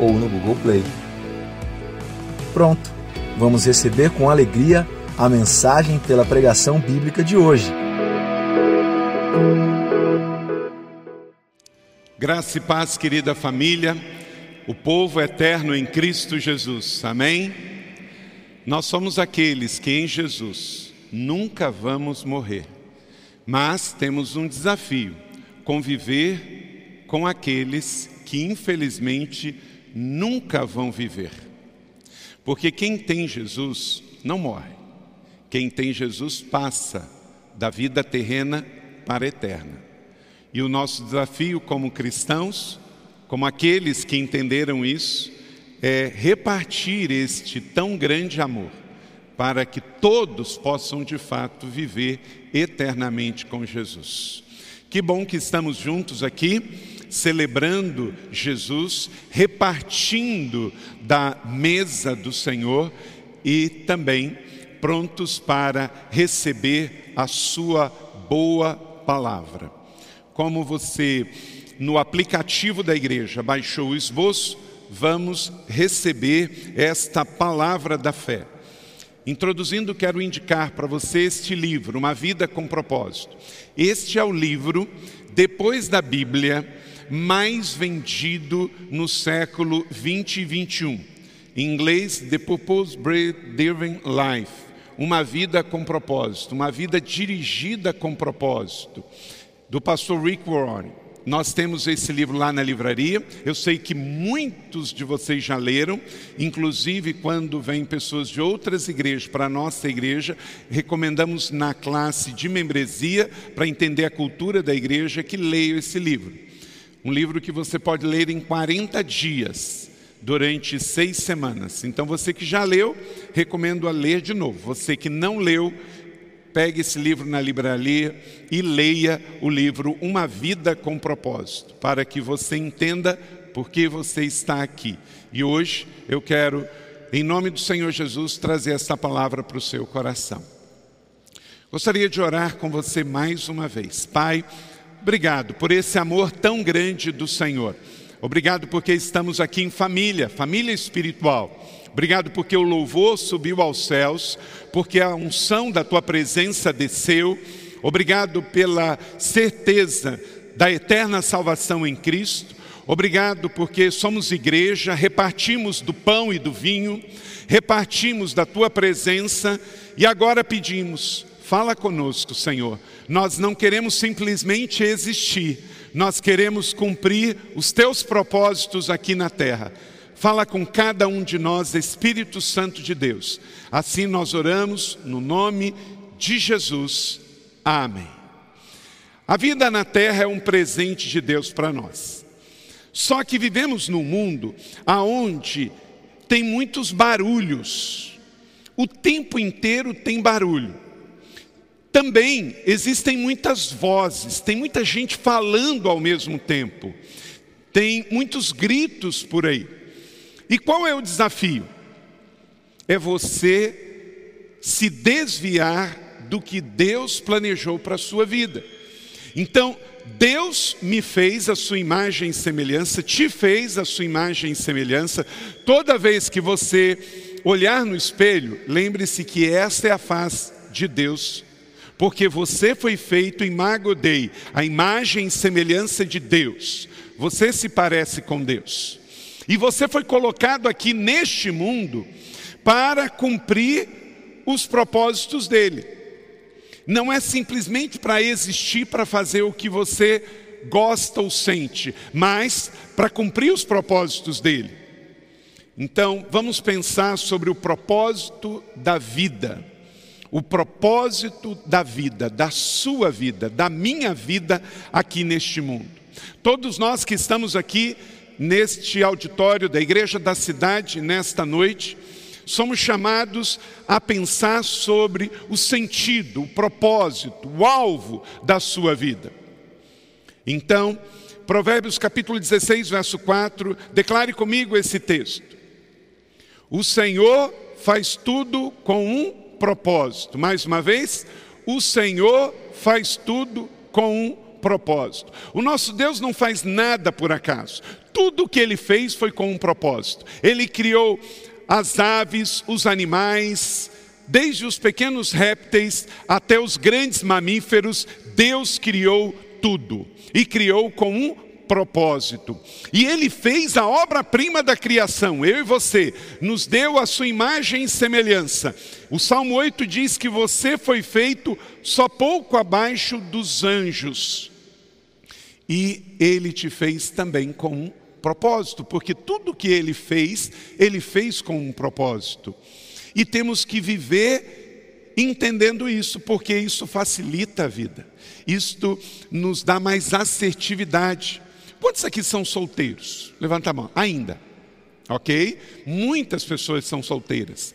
ou no Google Play. Pronto, vamos receber com alegria a mensagem pela pregação bíblica de hoje. Graça e paz, querida família, o povo eterno em Cristo Jesus, amém? Nós somos aqueles que em Jesus nunca vamos morrer, mas temos um desafio: conviver com aqueles que infelizmente nunca vão viver. Porque quem tem Jesus não morre, quem tem Jesus passa da vida terrena para a eterna. E o nosso desafio como cristãos, como aqueles que entenderam isso, é repartir este tão grande amor, para que todos possam de fato viver eternamente com Jesus. Que bom que estamos juntos aqui, celebrando Jesus, repartindo da mesa do Senhor e também prontos para receber a Sua boa palavra. Como você, no aplicativo da igreja, baixou o esboço, vamos receber esta palavra da fé. Introduzindo, quero indicar para você este livro, Uma Vida com Propósito. Este é o livro, depois da Bíblia, mais vendido no século 20 e 21. Em inglês, The Purpose Driven Life. Uma vida com propósito, uma vida dirigida com propósito, do pastor Rick Warren. Nós temos esse livro lá na livraria. Eu sei que muitos de vocês já leram, inclusive quando vêm pessoas de outras igrejas para a nossa igreja, recomendamos na classe de membresia, para entender a cultura da igreja, que leiam esse livro. Um livro que você pode ler em 40 dias, durante seis semanas. Então, você que já leu, recomendo a ler de novo. Você que não leu, Pegue esse livro na livraria e leia o livro Uma Vida com Propósito, para que você entenda por que você está aqui. E hoje eu quero, em nome do Senhor Jesus, trazer essa palavra para o seu coração. Gostaria de orar com você mais uma vez. Pai, obrigado por esse amor tão grande do Senhor. Obrigado porque estamos aqui em família, família espiritual. Obrigado porque o louvor subiu aos céus, porque a unção da tua presença desceu. Obrigado pela certeza da eterna salvação em Cristo. Obrigado porque somos igreja, repartimos do pão e do vinho, repartimos da tua presença e agora pedimos, fala conosco, Senhor. Nós não queremos simplesmente existir, nós queremos cumprir os teus propósitos aqui na terra. Fala com cada um de nós, Espírito Santo de Deus. Assim nós oramos no nome de Jesus. Amém. A vida na terra é um presente de Deus para nós. Só que vivemos num mundo aonde tem muitos barulhos. O tempo inteiro tem barulho. Também existem muitas vozes, tem muita gente falando ao mesmo tempo. Tem muitos gritos por aí. E qual é o desafio? É você se desviar do que Deus planejou para a sua vida. Então, Deus me fez a sua imagem e semelhança, te fez a sua imagem e semelhança. Toda vez que você olhar no espelho, lembre-se que esta é a face de Deus, porque você foi feito em Magodei, a imagem e semelhança de Deus. Você se parece com Deus. E você foi colocado aqui neste mundo para cumprir os propósitos dele. Não é simplesmente para existir, para fazer o que você gosta ou sente, mas para cumprir os propósitos dele. Então, vamos pensar sobre o propósito da vida. O propósito da vida, da sua vida, da minha vida aqui neste mundo. Todos nós que estamos aqui neste auditório da Igreja da Cidade, nesta noite, somos chamados a pensar sobre o sentido, o propósito, o alvo da sua vida. Então, Provérbios capítulo 16, verso 4, declare comigo esse texto. O Senhor faz tudo com um propósito. Mais uma vez, o Senhor faz tudo com um propósito. O nosso Deus não faz nada por acaso. Tudo que ele fez foi com um propósito. Ele criou as aves, os animais, desde os pequenos répteis até os grandes mamíferos, Deus criou tudo e criou com um propósito. E ele fez a obra-prima da criação, eu e você, nos deu a sua imagem e semelhança. O Salmo 8 diz que você foi feito só pouco abaixo dos anjos. E ele te fez também com um propósito, porque tudo que ele fez, ele fez com um propósito. E temos que viver entendendo isso, porque isso facilita a vida. Isto nos dá mais assertividade. Quantos aqui são solteiros? Levanta a mão. Ainda. Ok? Muitas pessoas são solteiras.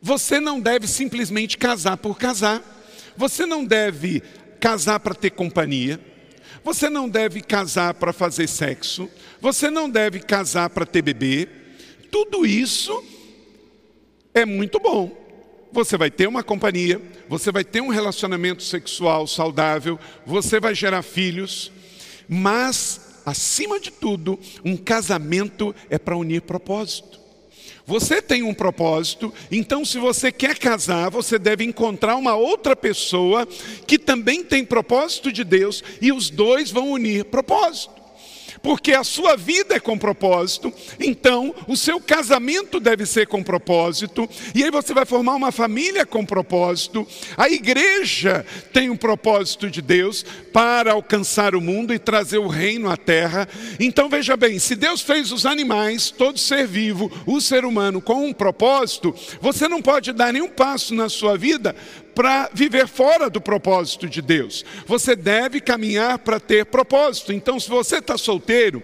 Você não deve simplesmente casar por casar. Você não deve casar para ter companhia. Você não deve casar para fazer sexo. Você não deve casar para ter bebê. Tudo isso é muito bom. Você vai ter uma companhia, você vai ter um relacionamento sexual saudável, você vai gerar filhos. Mas, acima de tudo, um casamento é para unir propósito. Você tem um propósito, então se você quer casar, você deve encontrar uma outra pessoa que também tem propósito de Deus e os dois vão unir propósito porque a sua vida é com propósito, então o seu casamento deve ser com propósito, e aí você vai formar uma família com propósito. A igreja tem um propósito de Deus para alcançar o mundo e trazer o reino à terra. Então veja bem, se Deus fez os animais, todo ser vivo, o ser humano com um propósito, você não pode dar nenhum passo na sua vida para viver fora do propósito de Deus. Você deve caminhar para ter propósito. Então, se você está solteiro,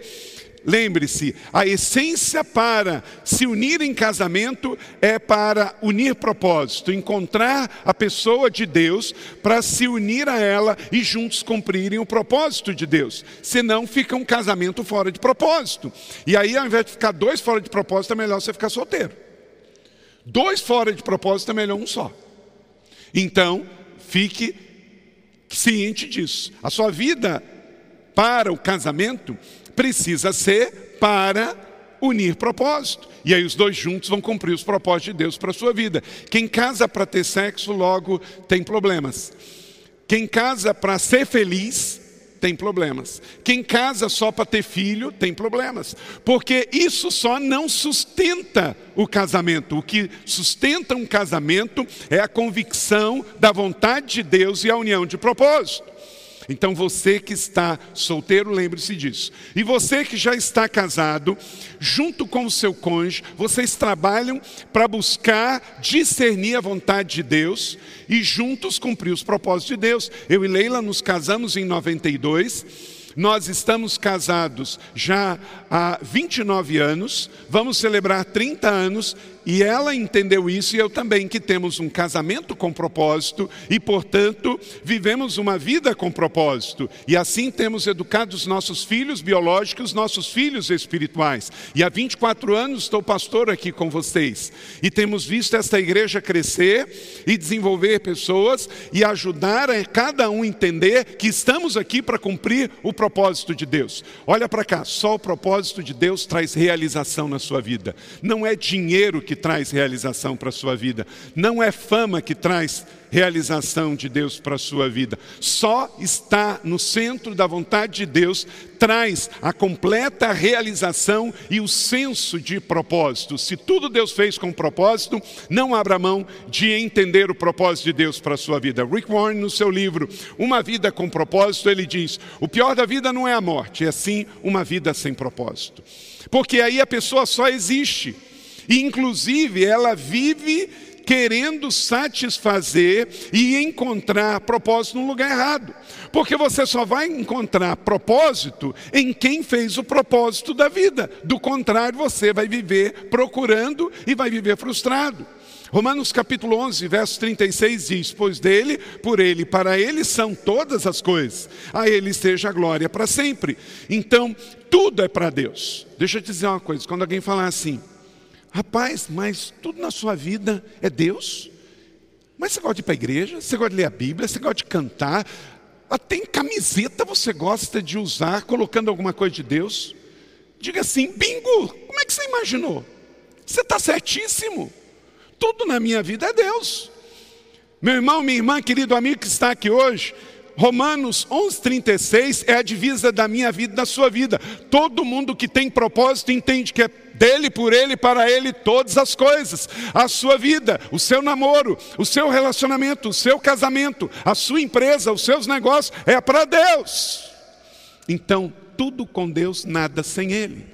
Lembre-se, a essência para se unir em casamento é para unir propósito, encontrar a pessoa de Deus para se unir a ela e juntos cumprirem o propósito de Deus. Senão fica um casamento fora de propósito. E aí, ao invés de ficar dois fora de propósito, é melhor você ficar solteiro. Dois fora de propósito é melhor um só. Então, fique ciente disso. A sua vida para o casamento precisa ser para unir propósito. E aí os dois juntos vão cumprir os propósitos de Deus para a sua vida. Quem casa para ter sexo logo tem problemas. Quem casa para ser feliz tem problemas. Quem casa só para ter filho tem problemas, porque isso só não sustenta o casamento. O que sustenta um casamento é a convicção da vontade de Deus e a união de propósito. Então você que está solteiro, lembre-se disso. E você que já está casado, junto com o seu cônjuge, vocês trabalham para buscar discernir a vontade de Deus e juntos cumprir os propósitos de Deus. Eu e Leila nos casamos em 92. Nós estamos casados já há 29 anos, vamos celebrar 30 anos e ela entendeu isso e eu também, que temos um casamento com propósito e, portanto, vivemos uma vida com propósito. E assim temos educado os nossos filhos biológicos, nossos filhos espirituais. E há 24 anos estou pastor aqui com vocês. E temos visto esta igreja crescer e desenvolver pessoas e ajudar a cada um entender que estamos aqui para cumprir o propósito de Deus. Olha para cá, só o propósito de Deus traz realização na sua vida. Não é dinheiro que traz realização para a sua vida, não é fama que traz realização de Deus para a sua vida. Só está no centro da vontade de Deus traz a completa realização e o senso de propósito. Se tudo Deus fez com propósito, não abra mão de entender o propósito de Deus para a sua vida. Rick Warren, no seu livro Uma Vida com Propósito, ele diz: o pior da vida não é a morte, é sim uma vida sem propósito. Porque aí a pessoa só existe e, inclusive, ela vive querendo satisfazer e encontrar propósito no lugar errado. Porque você só vai encontrar propósito em quem fez o propósito da vida. Do contrário, você vai viver procurando e vai viver frustrado. Romanos capítulo 11, verso 36 diz: Pois dele, por ele, para ele são todas as coisas, a ele seja a glória para sempre. Então, tudo é para Deus. Deixa eu te dizer uma coisa: quando alguém falar assim, rapaz, mas tudo na sua vida é Deus? Mas você gosta de ir para a igreja, você gosta de ler a Bíblia, você gosta de cantar, até em camiseta você gosta de usar, colocando alguma coisa de Deus? Diga assim, bingo, como é que você imaginou? Você está certíssimo. Tudo na minha vida é Deus. Meu irmão, minha irmã, querido amigo que está aqui hoje, Romanos 11:36 é a divisa da minha vida e da sua vida. Todo mundo que tem propósito entende que é dele, por ele, para ele todas as coisas. A sua vida, o seu namoro, o seu relacionamento, o seu casamento, a sua empresa, os seus negócios é para Deus. Então, tudo com Deus, nada sem ele.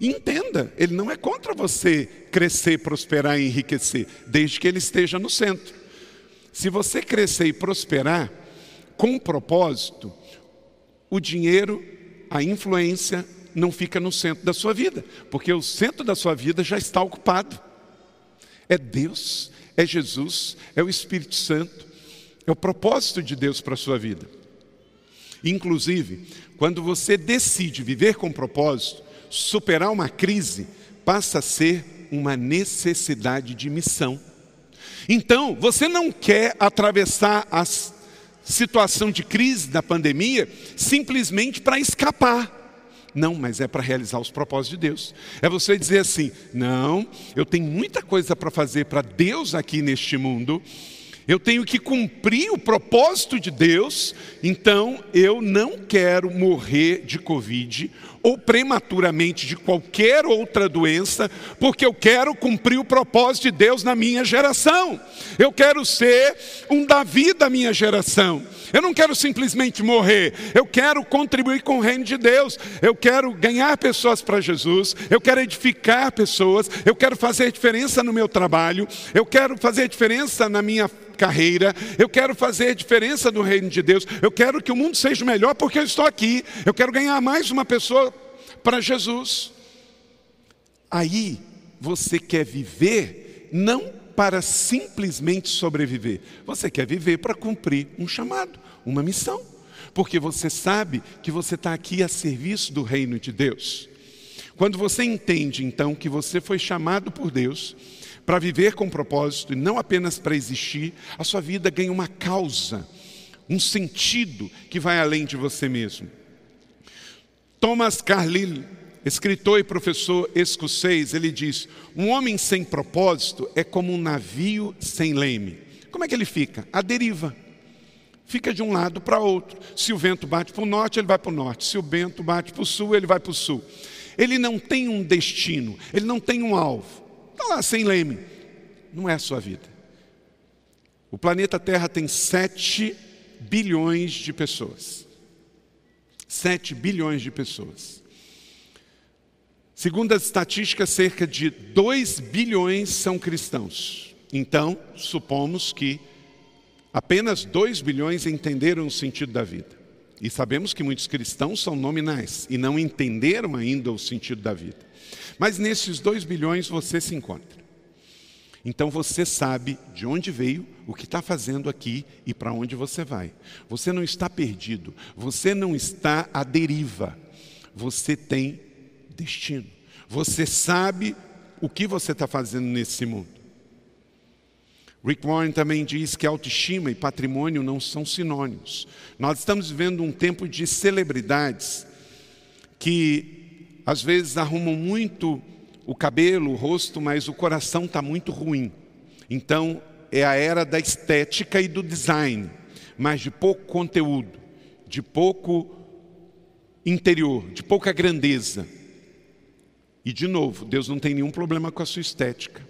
Entenda, ele não é contra você crescer, prosperar e enriquecer, desde que ele esteja no centro. Se você crescer e prosperar com propósito, o dinheiro, a influência não fica no centro da sua vida, porque o centro da sua vida já está ocupado. É Deus, é Jesus, é o Espírito Santo, é o propósito de Deus para a sua vida. Inclusive, quando você decide viver com propósito, superar uma crise passa a ser uma necessidade de missão. Então, você não quer atravessar a situação de crise da pandemia simplesmente para escapar. Não, mas é para realizar os propósitos de Deus. É você dizer assim: não, eu tenho muita coisa para fazer para Deus aqui neste mundo, eu tenho que cumprir o propósito de Deus, então eu não quero morrer de Covid ou prematuramente de qualquer outra doença, porque eu quero cumprir o propósito de Deus na minha geração. Eu quero ser um Davi da minha geração. Eu não quero simplesmente morrer, eu quero contribuir com o reino de Deus. Eu quero ganhar pessoas para Jesus, eu quero edificar pessoas, eu quero fazer diferença no meu trabalho, eu quero fazer diferença na minha carreira, eu quero fazer diferença no reino de Deus, eu quero que o mundo seja melhor porque eu estou aqui, eu quero ganhar mais uma pessoa para Jesus. Aí você quer viver não para simplesmente sobreviver, você quer viver para cumprir um chamado, uma missão, porque você sabe que você está aqui a serviço do reino de Deus. Quando você entende então que você foi chamado por Deus para viver com propósito e não apenas para existir, a sua vida ganha uma causa, um sentido que vai além de você mesmo. Thomas Carlyle, escritor e professor escocês, ele diz: Um homem sem propósito é como um navio sem leme. Como é que ele fica? A deriva. Fica de um lado para outro. Se o vento bate para o norte, ele vai para o norte. Se o vento bate para o sul, ele vai para o sul. Ele não tem um destino, ele não tem um alvo. Está lá sem leme. Não é a sua vida. O planeta Terra tem 7 bilhões de pessoas. 7 bilhões de pessoas. Segundo as estatísticas, cerca de 2 bilhões são cristãos. Então, supomos que apenas 2 bilhões entenderam o sentido da vida. E sabemos que muitos cristãos são nominais e não entenderam ainda o sentido da vida. Mas nesses 2 bilhões você se encontra. Então você sabe de onde veio, o que está fazendo aqui e para onde você vai. Você não está perdido, você não está à deriva, você tem destino. Você sabe o que você está fazendo nesse mundo. Rick Warren também diz que autoestima e patrimônio não são sinônimos. Nós estamos vivendo um tempo de celebridades que às vezes arrumam muito o cabelo, o rosto, mas o coração está muito ruim. Então, é a era da estética e do design, mas de pouco conteúdo, de pouco interior, de pouca grandeza. E, de novo, Deus não tem nenhum problema com a sua estética.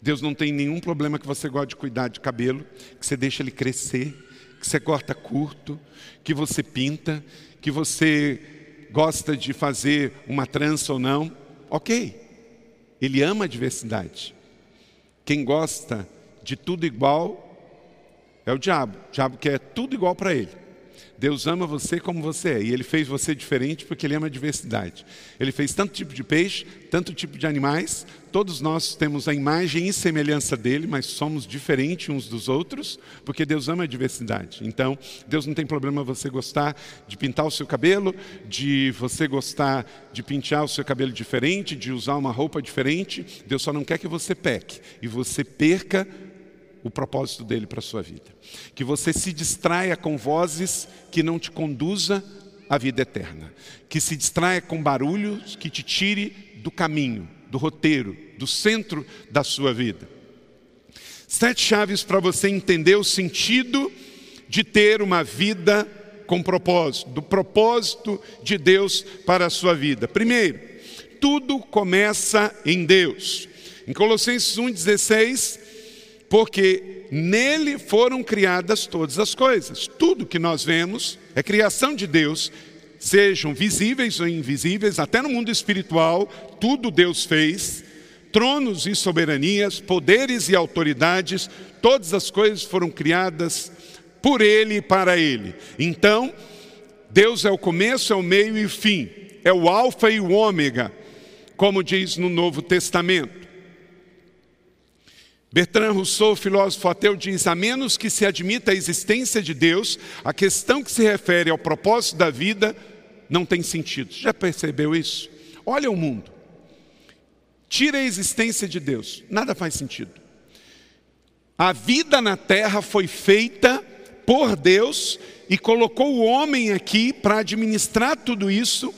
Deus não tem nenhum problema que você gosta de cuidar de cabelo, que você deixa ele crescer, que você corta curto, que você pinta, que você gosta de fazer uma trança ou não. Ok, ele ama a diversidade. Quem gosta de tudo igual é o diabo. O diabo quer tudo igual para ele. Deus ama você como você é. E Ele fez você diferente porque Ele ama a diversidade. Ele fez tanto tipo de peixe, tanto tipo de animais. Todos nós temos a imagem e semelhança dele, mas somos diferentes uns dos outros, porque Deus ama a diversidade. Então, Deus não tem problema você gostar de pintar o seu cabelo, de você gostar de pintar o seu cabelo diferente, de usar uma roupa diferente. Deus só não quer que você peque e você perca o propósito dele para a sua vida. Que você se distraia com vozes que não te conduza à vida eterna. Que se distraia com barulhos que te tire do caminho, do roteiro, do centro da sua vida. Sete chaves para você entender o sentido de ter uma vida com propósito, do propósito de Deus para a sua vida. Primeiro, tudo começa em Deus. Em Colossenses 1,16, porque nele foram criadas todas as coisas. Tudo que nós vemos é criação de Deus, sejam visíveis ou invisíveis, até no mundo espiritual, tudo Deus fez. Tronos e soberanias, poderes e autoridades, todas as coisas foram criadas por Ele e para Ele. Então, Deus é o começo, é o meio e o fim, é o Alfa e o Ômega, como diz no Novo Testamento. Bertrand Rousseau, filósofo ateu, diz: a menos que se admita a existência de Deus, a questão que se refere ao propósito da vida não tem sentido. Já percebeu isso? Olha o mundo. Tira a existência de Deus, nada faz sentido. A vida na terra foi feita por Deus e colocou o homem aqui para administrar tudo isso,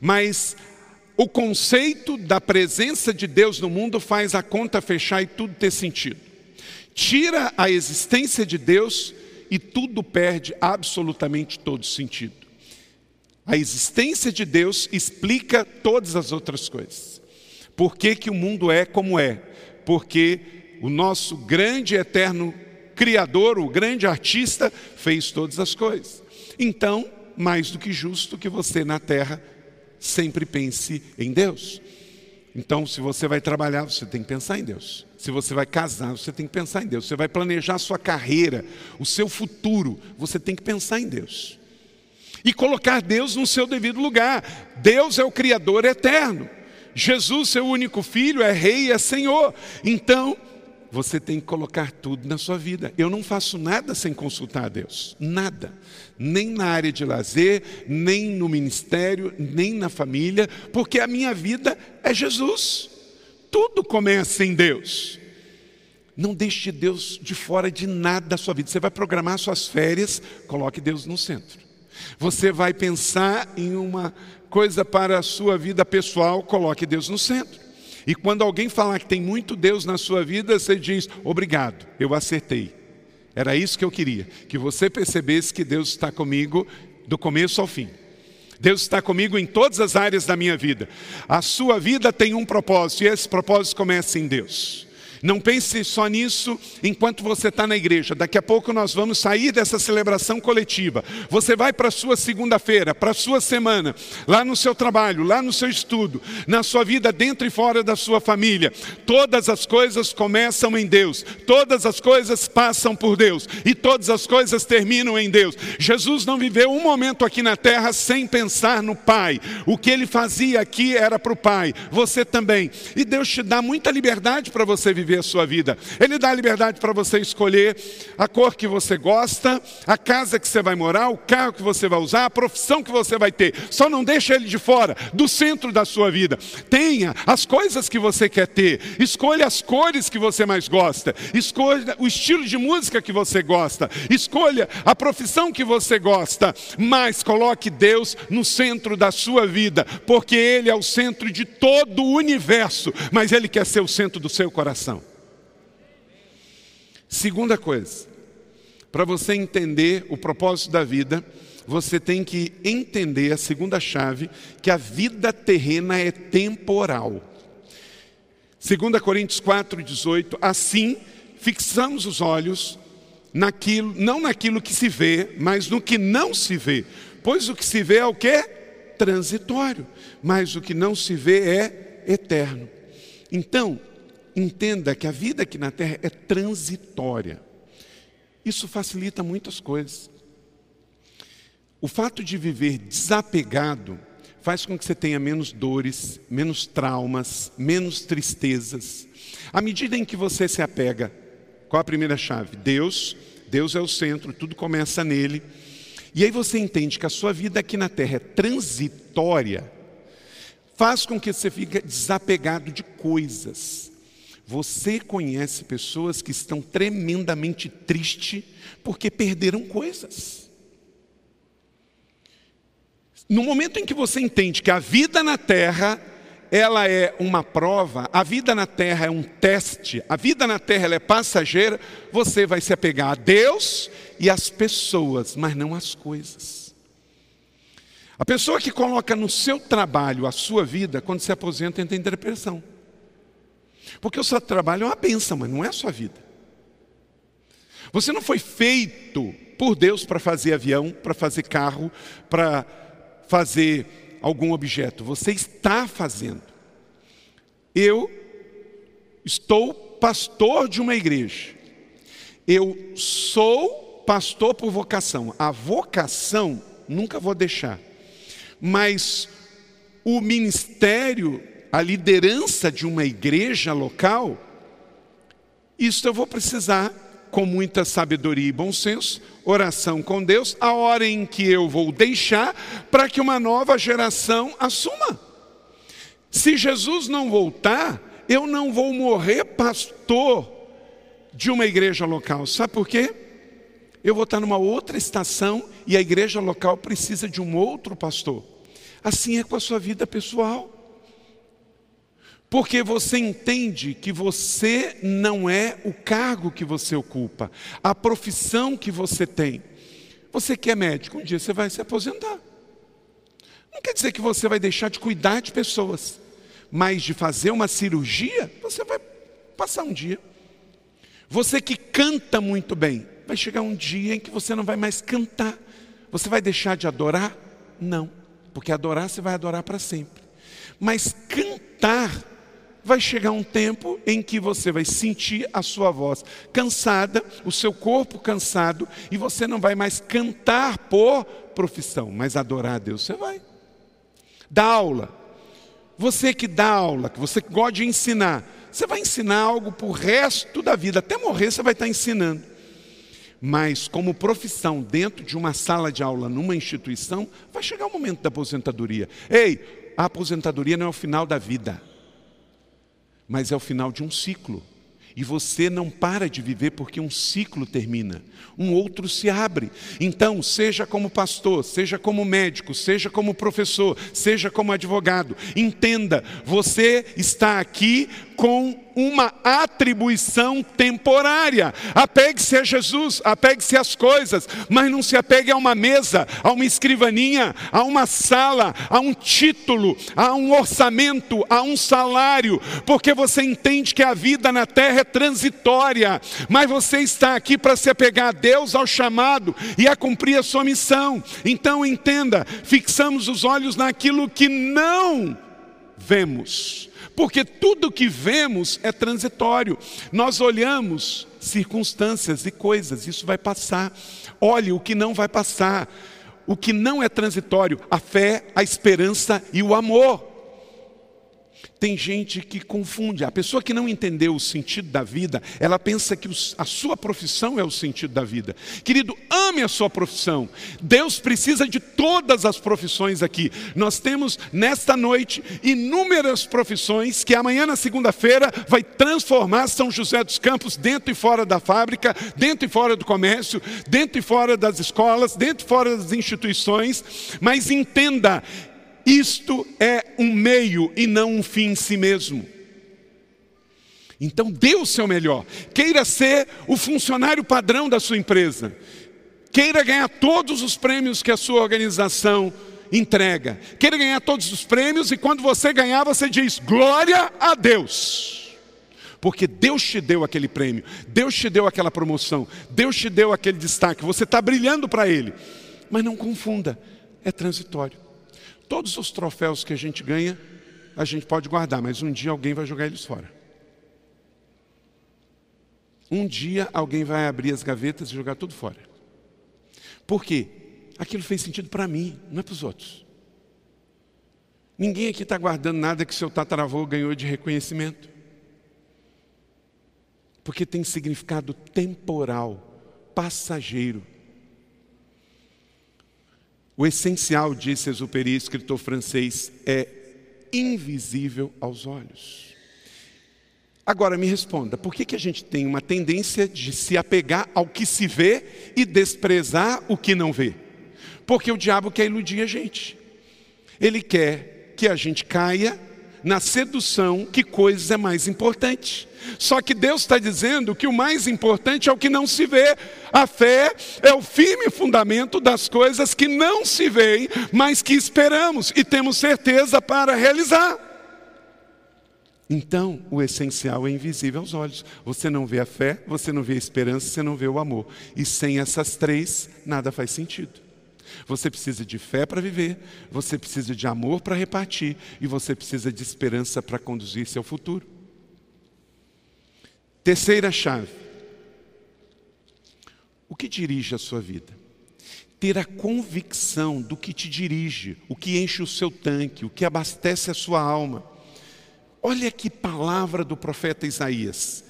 mas o conceito da presença de Deus no mundo faz a conta fechar e tudo ter sentido. Tira a existência de Deus e tudo perde absolutamente todo sentido. A existência de Deus explica todas as outras coisas. Por que, que o mundo é como é? Porque o nosso grande eterno Criador, o grande artista, fez todas as coisas. Então, mais do que justo que você na terra sempre pense em Deus. Então, se você vai trabalhar, você tem que pensar em Deus. Se você vai casar, você tem que pensar em Deus. Você vai planejar a sua carreira, o seu futuro, você tem que pensar em Deus. E colocar Deus no seu devido lugar. Deus é o Criador eterno. Jesus, seu único filho, é Rei é Senhor. Então, você tem que colocar tudo na sua vida. Eu não faço nada sem consultar a Deus, nada. Nem na área de lazer, nem no ministério, nem na família, porque a minha vida é Jesus. Tudo começa em Deus. Não deixe Deus de fora de nada da sua vida. Você vai programar suas férias, coloque Deus no centro. Você vai pensar em uma coisa para a sua vida pessoal, coloque Deus no centro. E quando alguém falar que tem muito Deus na sua vida, você diz: obrigado, eu acertei. Era isso que eu queria, que você percebesse que Deus está comigo do começo ao fim. Deus está comigo em todas as áreas da minha vida. A sua vida tem um propósito, e esse propósito começa em Deus. Não pense só nisso enquanto você está na igreja. Daqui a pouco nós vamos sair dessa celebração coletiva. Você vai para a sua segunda-feira, para a sua semana, lá no seu trabalho, lá no seu estudo, na sua vida dentro e fora da sua família. Todas as coisas começam em Deus, todas as coisas passam por Deus e todas as coisas terminam em Deus. Jesus não viveu um momento aqui na terra sem pensar no Pai. O que ele fazia aqui era para o Pai, você também. E Deus te dá muita liberdade para você viver viver a sua vida. Ele dá liberdade para você escolher a cor que você gosta, a casa que você vai morar, o carro que você vai usar, a profissão que você vai ter. Só não deixa ele de fora, do centro da sua vida. Tenha as coisas que você quer ter. Escolha as cores que você mais gosta. Escolha o estilo de música que você gosta. Escolha a profissão que você gosta. Mas coloque Deus no centro da sua vida, porque Ele é o centro de todo o universo, mas Ele quer ser o centro do seu coração. Segunda coisa, para você entender o propósito da vida, você tem que entender a segunda chave, que a vida terrena é temporal. 2 Coríntios 4, 18, assim fixamos os olhos naquilo, não naquilo que se vê, mas no que não se vê. Pois o que se vê é o que? Transitório, mas o que não se vê é eterno. Então, entenda que a vida aqui na terra é transitória. Isso facilita muitas coisas. O fato de viver desapegado faz com que você tenha menos dores, menos traumas, menos tristezas. À medida em que você se apega, qual a primeira chave? Deus, Deus é o centro, tudo começa nele. E aí você entende que a sua vida aqui na terra é transitória, faz com que você fique desapegado de coisas. Você conhece pessoas que estão tremendamente tristes porque perderam coisas. No momento em que você entende que a vida na terra ela é uma prova, a vida na terra é um teste, a vida na terra é passageira, você vai se apegar a Deus e às pessoas, mas não às coisas. A pessoa que coloca no seu trabalho a sua vida, quando se aposenta, entra em depressão. Porque o seu trabalho é uma benção, mas não é a sua vida. Você não foi feito por Deus para fazer avião, para fazer carro, para fazer algum objeto. Você está fazendo. Eu estou pastor de uma igreja. Eu sou pastor por vocação. A vocação nunca vou deixar. Mas o ministério, a liderança de uma igreja local, isso eu vou precisar com muita sabedoria e bom senso, oração com Deus, a hora em que eu vou deixar para que uma nova geração assuma. Se Jesus não voltar, eu não vou morrer pastor de uma igreja local. Sabe por quê? Eu vou estar numa outra estação e a igreja local precisa de um outro pastor. Assim é com a sua vida pessoal. Porque você entende que você não é o cargo que você ocupa, a profissão que você tem. Você que é médico, um dia você vai se aposentar. Não quer dizer que você vai deixar de cuidar de pessoas, mas de fazer uma cirurgia, você vai passar um dia. Você que canta muito bem, vai chegar um dia em que você não vai mais cantar. Você vai deixar de adorar? Não, porque adorar você vai adorar para sempre. Mas cantar vai chegar um tempo em que você vai sentir a sua voz cansada, o seu corpo cansado, e você não vai mais cantar por profissão, mas adorar a Deus você vai. Dá aula. Você que dá aula, que você gosta de ensinar, você vai ensinar algo para o resto da vida, até morrer você vai estar ensinando. Mas, como profissão, dentro de uma sala de aula, numa instituição, vai chegar o momento da aposentadoria. Ei, a aposentadoria não é o final da vida mas é o final de um ciclo. E você não para de viver porque um ciclo termina, um outro se abre. Então, seja como pastor, seja como médico, seja como professor, seja como advogado, entenda, você está aqui com uma atribuição temporária. Apegue-se a Jesus, apegue-se às coisas, mas não se apegue a uma mesa, a uma escrivaninha, a uma sala, a um título, a um orçamento, a um salário, porque você entende que a vida na terra é transitória, mas você está aqui para se apegar a Deus, ao chamado e a cumprir a sua missão. Então entenda, fixamos os olhos naquilo que não vemos porque tudo que vemos é transitório. Nós olhamos circunstâncias e coisas, isso vai passar. Olhe o que não vai passar, o que não é transitório: a fé, a esperança e o amor. Tem gente que confunde. A pessoa que não entendeu o sentido da vida, ela pensa que a sua profissão é o sentido da vida. Querido, ame a sua profissão. Deus precisa de todas as profissões aqui. Nós temos nesta noite inúmeras profissões que amanhã, na segunda-feira, vai transformar São José dos Campos dentro e fora da fábrica, dentro e fora do comércio, dentro e fora das escolas, dentro e fora das instituições. Mas entenda, isto é um meio e não um fim em si mesmo. Então dê o seu melhor. Queira ser o funcionário padrão da sua empresa. Queira ganhar todos os prêmios que a sua organização entrega. Queira ganhar todos os prêmios e quando você ganhar, você diz: glória a Deus. Porque Deus te deu aquele prêmio, Deus te deu aquela promoção, Deus te deu aquele destaque, você está brilhando para Ele. Mas não confunda, é transitório. Todos os troféus que a gente ganha, a gente pode guardar, mas um dia alguém vai jogar eles fora. Um dia alguém vai abrir as gavetas e jogar tudo fora. Por quê? Aquilo fez sentido para mim, não é para os outros. Ninguém aqui está guardando nada que seu tataravô ganhou de reconhecimento. Porque tem significado temporal, passageiro. O essencial, disse Exupéry, escritor francês, é invisível aos olhos. Agora me responda, por que, que a gente tem uma tendência de se apegar ao que se vê e desprezar o que não vê? Porque o diabo quer iludir a gente. Ele quer que a gente caia na sedução que coisas é mais importante. Só que Deus está dizendo que o mais importante é o que não se vê. A fé é o firme fundamento das coisas que não se veem, mas que esperamos e temos certeza para realizar. Então, o essencial é invisível aos olhos. Você não vê a fé, você não vê a esperança, você não vê o amor. E sem essas três, nada faz sentido. Você precisa de fé para viver, você precisa de amor para repartir e você precisa de esperança para conduzir seu futuro. Terceira chave. O que dirige a sua vida? Ter a convicção do que te dirige, o que enche o seu tanque, o que abastece a sua alma. Olha que palavra do profeta Isaías,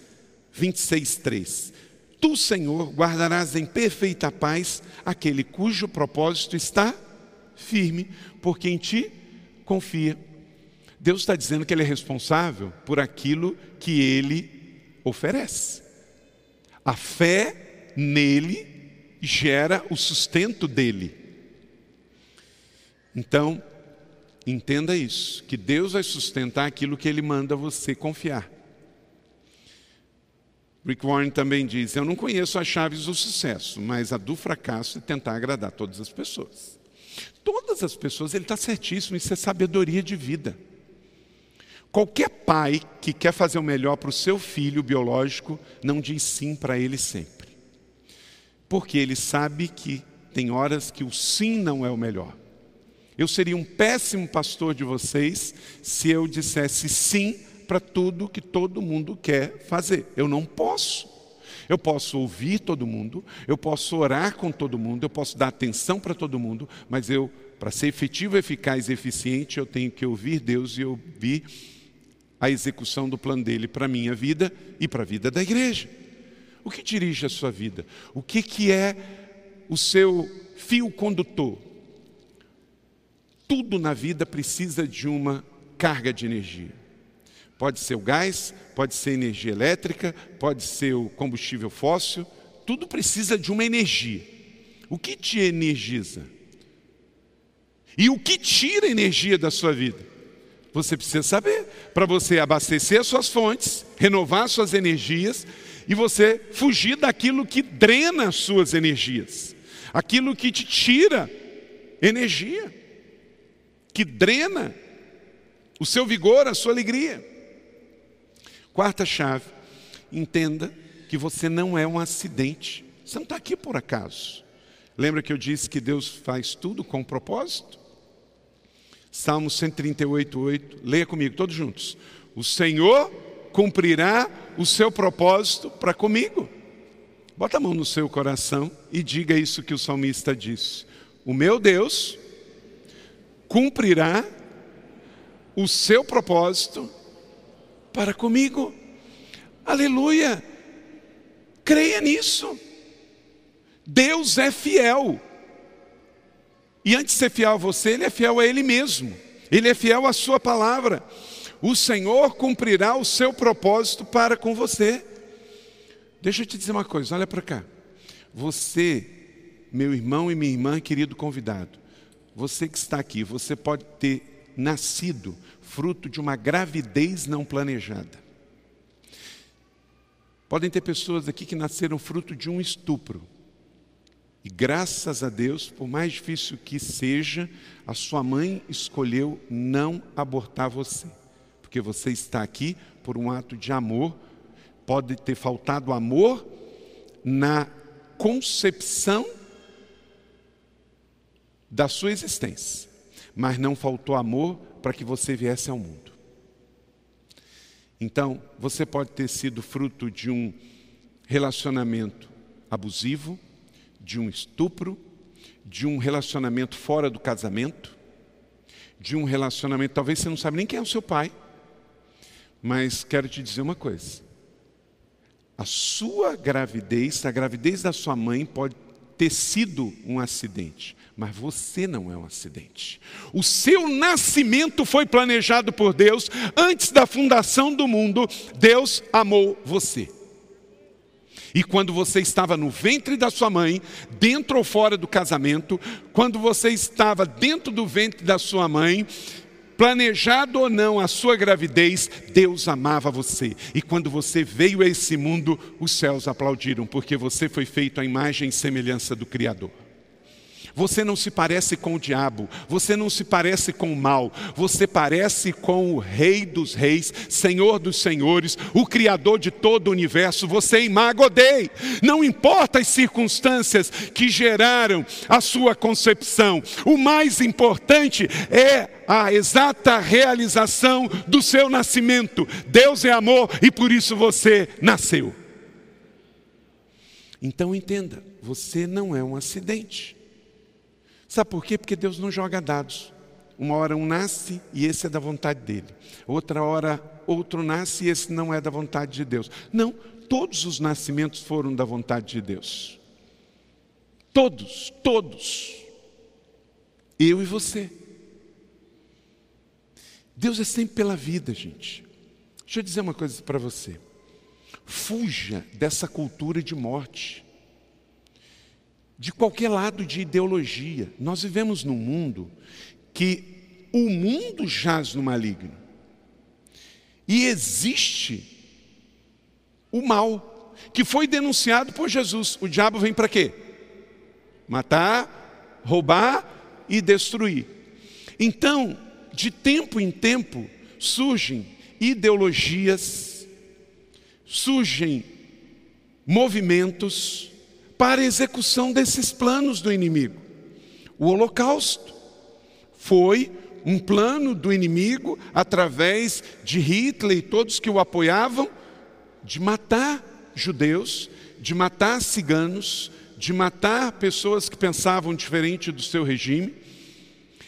26, 3. Tu, Senhor, guardarás em perfeita paz aquele cujo propósito está firme, porque em ti confia. Deus está dizendo que Ele é responsável por aquilo que Ele oferece. A fé nele gera o sustento dele. Então, entenda isso, que Deus vai sustentar aquilo que Ele manda você confiar. Rick Warren também diz: Eu não conheço as chaves do sucesso, mas a do fracasso é tentar agradar todas as pessoas. Todas as pessoas, ele está certíssimo, isso é sabedoria de vida. Qualquer pai que quer fazer o melhor para o seu filho biológico não diz sim para ele sempre. Porque ele sabe que tem horas que o sim não é o melhor. Eu seria um péssimo pastor de vocês se eu dissesse sim para tudo que todo mundo quer fazer. Eu não posso. Eu posso ouvir todo mundo, eu posso orar com todo mundo, eu posso dar atenção para todo mundo, mas eu, para ser efetivo, eficaz e eficiente, eu tenho que ouvir Deus e ouvir a execução do plano dele para a minha vida e para a vida da igreja. O que dirige a sua vida? O que, que é o seu fio condutor? Tudo na vida precisa de uma carga de energia. Pode ser o gás, pode ser energia elétrica, pode ser o combustível fóssil, tudo precisa de uma energia. O que te energiza? E o que tira energia da sua vida? Você precisa saber, para você abastecer as suas fontes, renovar suas energias e você fugir daquilo que drena as suas energias, aquilo que te tira energia, que drena o seu vigor, a sua alegria. Quarta chave, entenda que você não é um acidente. Você não está aqui por acaso. Lembra que eu disse que Deus faz tudo com propósito? Salmo 138, 8. Leia comigo, todos juntos. O Senhor cumprirá o seu propósito para comigo. Bota a mão no seu coração e diga isso que o salmista disse. O meu Deus cumprirá o seu propósito para comigo. Aleluia! Creia nisso. Deus é fiel. E antes de ser fiel a você, Ele é fiel a Ele mesmo. Ele é fiel à Sua palavra. O Senhor cumprirá o seu propósito para com você. Deixa eu te dizer uma coisa, olha para cá. Você, meu irmão e minha irmã, querido convidado, você que está aqui, você pode ter nascido fruto de uma gravidez não planejada. Podem ter pessoas aqui que nasceram fruto de um estupro. E graças a Deus, por mais difícil que seja, a sua mãe escolheu não abortar você. Porque você está aqui por um ato de amor. Pode ter faltado amor na concepção da sua existência, mas não faltou amor para que você viesse ao mundo. Então, você pode ter sido fruto de um relacionamento abusivo, de um estupro, de um relacionamento fora do casamento, de um relacionamento, talvez você não sabe nem quem é o seu pai, mas quero te dizer uma coisa. A sua gravidez, a gravidez da sua mãe pode ter sido um acidente, mas você não é um acidente. O seu nascimento foi planejado por Deus antes da fundação do mundo. Deus amou você. E quando você estava no ventre da sua mãe, dentro ou fora do casamento, quando você estava dentro do ventre da sua mãe, planejado ou não a sua gravidez, Deus amava você. E quando você veio a esse mundo, os céus aplaudiram, porque você foi feito à imagem e semelhança do Criador. Você não se parece com o diabo, você não se parece com o mal, você parece com o Rei dos Reis, Senhor dos Senhores, o Criador de todo o universo. Você imagodei. Não importa as circunstâncias que geraram a sua concepção, o mais importante é a exata realização do seu nascimento. Deus é amor e por isso você nasceu. Então entenda, você não é um acidente. Sabe por quê? Porque Deus não joga dados. Uma hora um nasce e esse é da vontade dele. Outra hora outro nasce e esse não é da vontade de Deus. Não, todos os nascimentos foram da vontade de Deus. Todos, todos. Eu e você. Deus é sempre pela vida, gente. Deixa eu dizer uma coisa para você. Fuja dessa cultura de morte de qualquer lado de ideologia. Nós vivemos num mundo que o mundo jaz no maligno. E existe o mal, que foi denunciado por Jesus. O diabo vem para quê? Matar, roubar e destruir. Então, de tempo em tempo, surgem ideologias, surgem movimentos, para a execução desses planos do inimigo. O Holocausto foi um plano do inimigo, através de Hitler e todos que o apoiavam, de matar judeus, de matar ciganos, de matar pessoas que pensavam diferente do seu regime.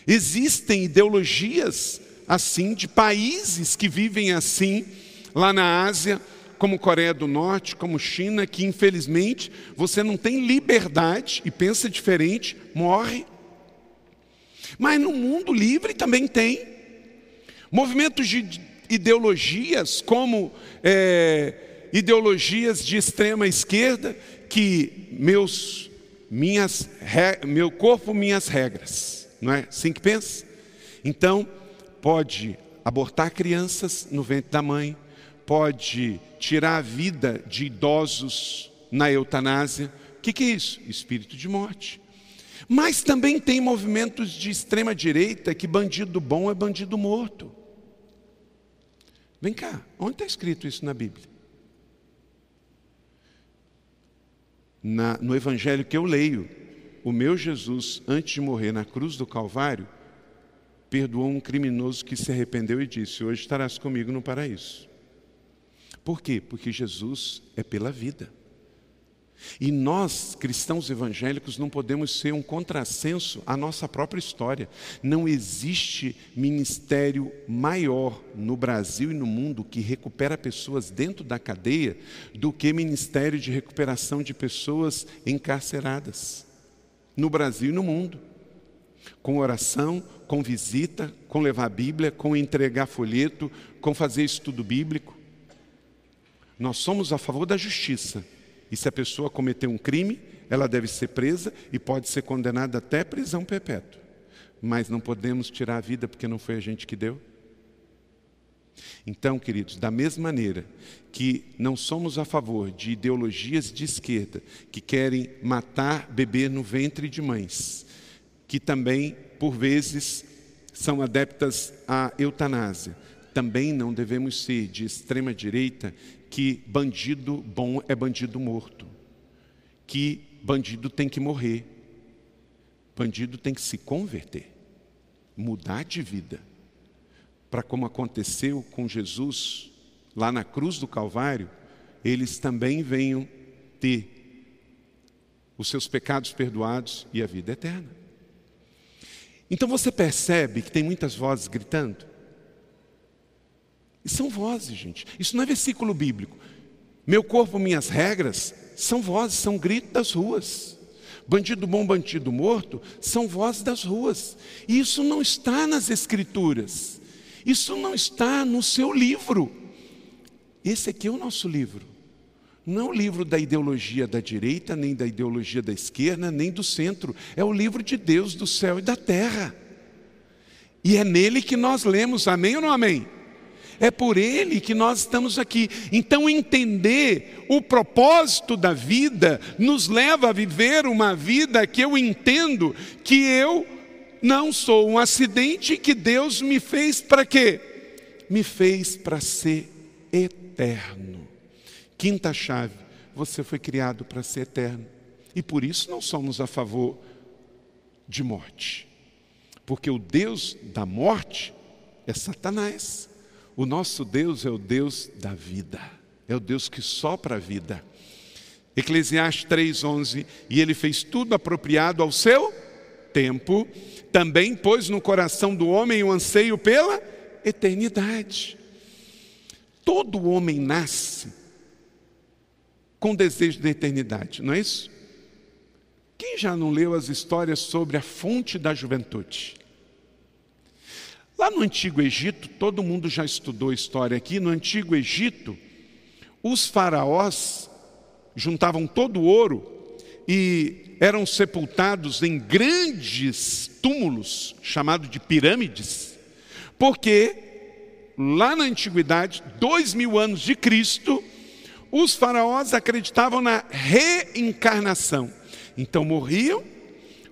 Existem ideologias assim, de países que vivem assim, lá na Ásia, como Coreia do Norte, como China, que infelizmente você não tem liberdade e pensa diferente, morre. Mas no mundo livre também tem. Movimentos de ideologias, como é, ideologias de extrema esquerda, que meus, minhas, meu corpo, minhas regras. Não é assim que pensa? Então, pode abortar crianças no ventre da mãe, pode tirar a vida de idosos na eutanásia. O que, que é isso? Espírito de morte. Mas também tem movimentos de extrema direita que bandido bom é bandido morto. Vem cá, onde está escrito isso na Bíblia? Na, no Evangelho que eu leio, o meu Jesus, antes de morrer na cruz do Calvário, perdoou um criminoso que se arrependeu e disse: Hoje estarás comigo no paraíso. Por quê? Porque Jesus é pela vida. E nós, cristãos evangélicos, não podemos ser um contrassenso à nossa própria história. Não existe ministério maior no Brasil e no mundo que recupera pessoas dentro da cadeia do que ministério de recuperação de pessoas encarceradas. No Brasil e no mundo. Com oração, com visita, com levar a Bíblia, com entregar folheto, com fazer estudo bíblico. Nós somos a favor da justiça. E se a pessoa cometer um crime, ela deve ser presa e pode ser condenada até prisão perpétua. Mas não podemos tirar a vida porque não foi a gente que deu. Então, queridos, da mesma maneira que não somos a favor de ideologias de esquerda que querem matar bebê no ventre de mães, que também, por vezes, são adeptas à eutanásia, também não devemos ser de extrema direita que bandido bom é bandido morto, que bandido tem que morrer, bandido tem que se converter, mudar de vida, para como aconteceu com Jesus lá na cruz do Calvário, eles também venham ter os seus pecados perdoados e a vida eterna. Então você percebe que tem muitas vozes gritando? E são vozes, gente. Isso não é versículo bíblico. Meu corpo, minhas regras, são vozes, são gritos das ruas. Bandido bom, bandido morto, são vozes das ruas. E isso não está nas Escrituras. Isso não está no seu livro. Esse aqui é o nosso livro. Não é o livro da ideologia da direita, nem da ideologia da esquerda, nem do centro. É o livro de Deus do céu e da terra. E é nele que nós lemos, amém ou não amém? É por ele que nós estamos aqui. Então, entender o propósito da vida nos leva a viver uma vida que eu entendo que eu não sou um acidente que Deus me fez para quê? Me fez para ser eterno. Quinta chave: você foi criado para ser eterno. E por isso não somos a favor de morte. Porque o Deus da morte é Satanás. O nosso Deus é o Deus da vida, é o Deus que sopra a vida. Eclesiastes 3,11: E ele fez tudo apropriado ao seu tempo, também pôs no coração do homem o anseio pela eternidade. Todo homem nasce com desejo da eternidade, não é isso? Quem já não leu as histórias sobre a fonte da juventude? Lá no Antigo Egito, todo mundo já estudou história aqui, no Antigo Egito, os faraós juntavam todo o ouro e eram sepultados em grandes túmulos, chamados de pirâmides, porque lá na antiguidade, dois mil anos de Cristo, os faraós acreditavam na reencarnação. Então morriam,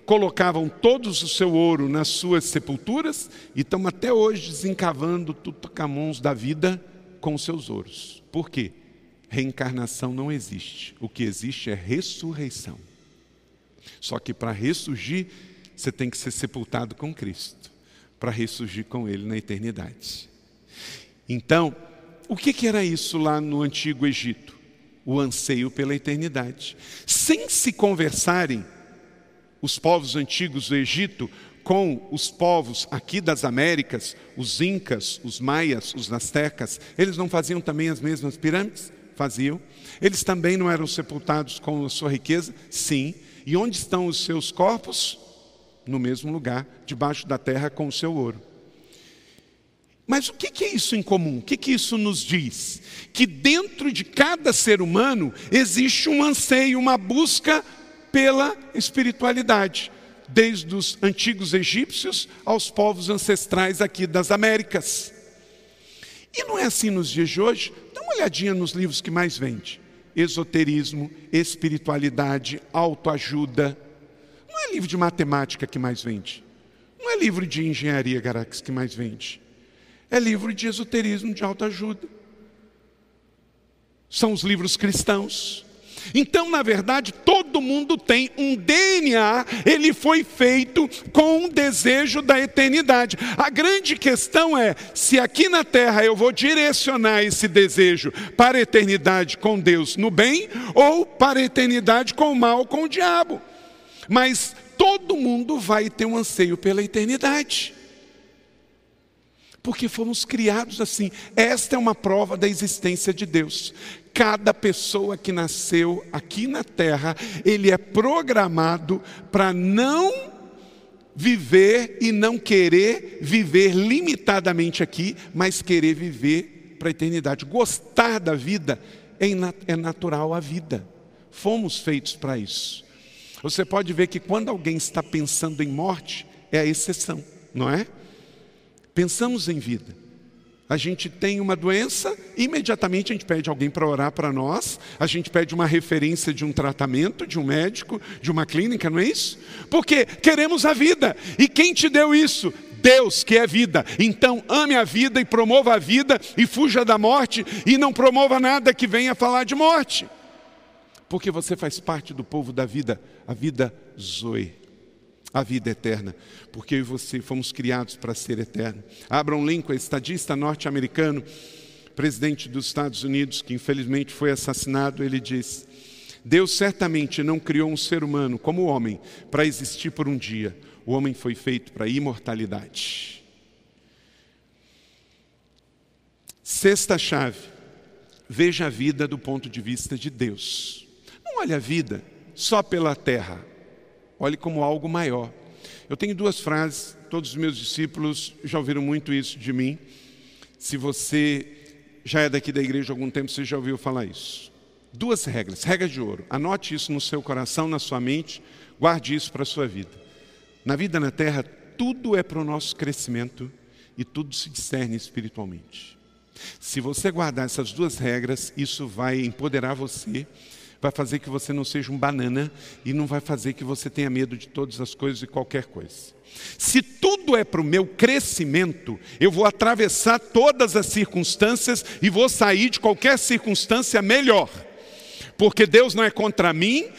colocavam todos o seu ouro nas suas sepulturas e estão até hoje desencavando Tutacamons da vida com seus ouros. Por quê? Reencarnação não existe. O que existe é ressurreição. Só que para ressurgir, você tem que ser sepultado com Cristo, para ressurgir com Ele na eternidade. Então, o que, que era isso lá no antigo Egito? O anseio pela eternidade. Sem se conversarem, os povos antigos do Egito com os povos aqui das Américas, os incas, os maias, os astecas, eles não faziam também as mesmas pirâmides? Faziam. Eles também não eram sepultados com a sua riqueza? Sim. E onde estão os seus corpos? No mesmo lugar, debaixo da terra com o seu ouro. Mas o que é isso em comum? O que isso nos diz? Que dentro de cada ser humano existe um anseio, uma busca pela espiritualidade, desde os antigos egípcios aos povos ancestrais aqui das Américas. E não é assim nos dias de hoje? Dá uma olhadinha nos livros que mais vende: esoterismo, espiritualidade, autoajuda. Não é livro de matemática que mais vende. Não é livro de engenharia, Garax, que mais vende. É livro de esoterismo, de autoajuda. São os livros cristãos. Então, na verdade, todo mundo tem um DNA, ele foi feito com um desejo da eternidade. A grande questão é se aqui na terra eu vou direcionar esse desejo para a eternidade com Deus no bem ou para a eternidade com o mal, com o diabo. Mas todo mundo vai ter um anseio pela eternidade porque fomos criados assim. Esta é uma prova da existência de Deus. Cada pessoa que nasceu aqui na terra, ele é programado para não viver e não querer viver limitadamente aqui, mas querer viver para a eternidade. Gostar da vida é natural à vida. Fomos feitos para isso. Você pode ver que quando alguém está pensando em morte, é a exceção, não é? Pensamos em vida. A gente tem uma doença, imediatamente a gente pede alguém para orar para nós, a gente pede uma referência de um tratamento, de um médico, de uma clínica, não é isso? Porque queremos a vida. E quem te deu isso? Deus, que é vida. Então ame a vida e promova a vida e fuja da morte e não promova nada que venha falar de morte. Porque você faz parte do povo da vida, a vida Zoe a vida eterna, porque eu e você fomos criados para ser eterno. Abraham Lincoln, estadista norte-americano, presidente dos Estados Unidos, que infelizmente foi assassinado, ele diz: Deus certamente não criou um ser humano como o homem para existir por um dia. O homem foi feito para a imortalidade. Sexta chave. Veja a vida do ponto de vista de Deus. Não olhe a vida só pela terra. Olhe como algo maior. Eu tenho duas frases, todos os meus discípulos já ouviram muito isso de mim. Se você já é daqui da igreja há algum tempo, você já ouviu falar isso. Duas regras, regras de ouro. Anote isso no seu coração, na sua mente, guarde isso para a sua vida. Na vida na terra, tudo é para o nosso crescimento e tudo se discerne espiritualmente. Se você guardar essas duas regras, isso vai empoderar você, vai fazer que você não seja um banana e não vai fazer que você tenha medo de todas as coisas e qualquer coisa. Se tudo é para o meu crescimento, eu vou atravessar todas as circunstâncias e vou sair de qualquer circunstância melhor porque Deus não é contra mim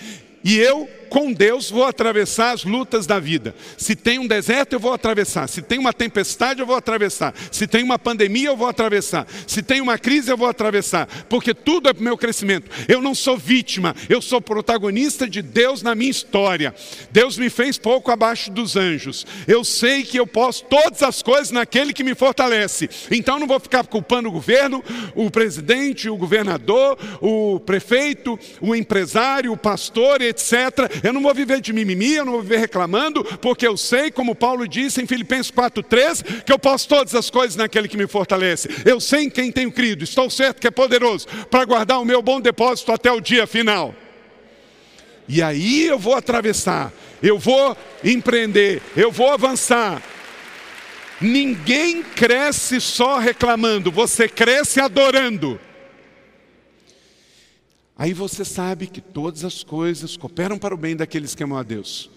e eu com Deus vou atravessar as lutas da vida. Se tem um deserto, eu vou atravessar. Se tem uma tempestade, eu vou atravessar. Se tem uma pandemia, eu vou atravessar. Se tem uma crise, eu vou atravessar. Porque tudo é para o meu crescimento. Eu não sou vítima, eu sou protagonista de Deus na minha história. Deus me fez pouco abaixo dos anjos. Eu sei que eu posso todas as coisas naquele que me fortalece. Então não vou ficar culpando o governo, o presidente, o governador, o prefeito, o empresário, o pastor, etc eu não vou viver de mimimi, eu não vou viver reclamando, porque eu sei, como Paulo disse em Filipenses 4,3, que eu posso todas as coisas naquele que me fortalece. Eu sei em quem tenho crido, estou certo que é poderoso para guardar o meu bom depósito até o dia final. E aí eu vou atravessar, eu vou empreender, eu vou avançar. Ninguém cresce só reclamando, você cresce adorando. Aí você sabe que todas as coisas cooperam para o bem daqueles que amam a Deus.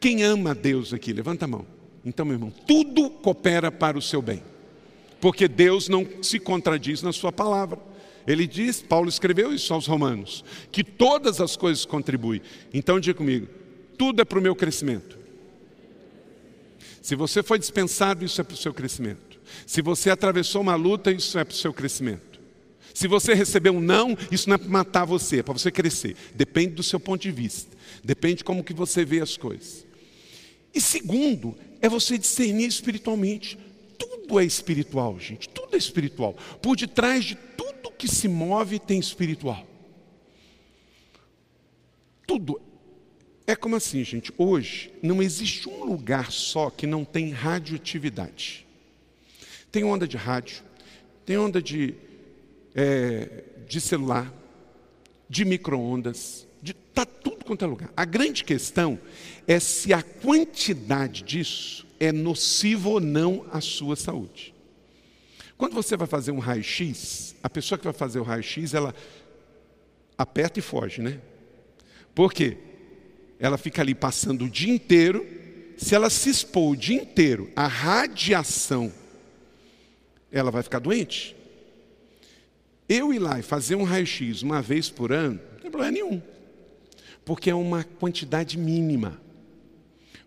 Quem ama a Deus aqui? Levanta a mão. Então, meu irmão, tudo coopera para o seu bem. Porque Deus não se contradiz na sua palavra. Ele diz, Paulo escreveu isso aos romanos, que todas as coisas contribuem. Então diga comigo, tudo é para o meu crescimento. Se você foi dispensado, isso é para o seu crescimento. Se você atravessou uma luta, isso é para o seu crescimento. Se você receber um não, isso não é para matar você, é para você crescer. Depende do seu ponto de vista. Depende de como que você vê as coisas. E segundo, é você discernir espiritualmente. Tudo é espiritual, gente. Tudo é espiritual. Por detrás de tudo que se move tem espiritual. Tudo. É como assim, gente. Hoje não existe um lugar só que não tem radioatividade. Tem onda de rádio, tem onda de é, de celular, de micro-ondas, de tá tudo quanto é lugar. A grande questão é se a quantidade disso é nociva ou não à sua saúde. Quando você vai fazer um raio-x, a pessoa que vai fazer o raio-x, ela aperta e foge, né? Por quê? Ela fica ali passando o dia inteiro. Se ela se expor o dia inteiro à radiação, ela vai ficar doente. Eu ir lá e fazer um raio-x uma vez por ano, não tem problema nenhum, porque é uma quantidade mínima.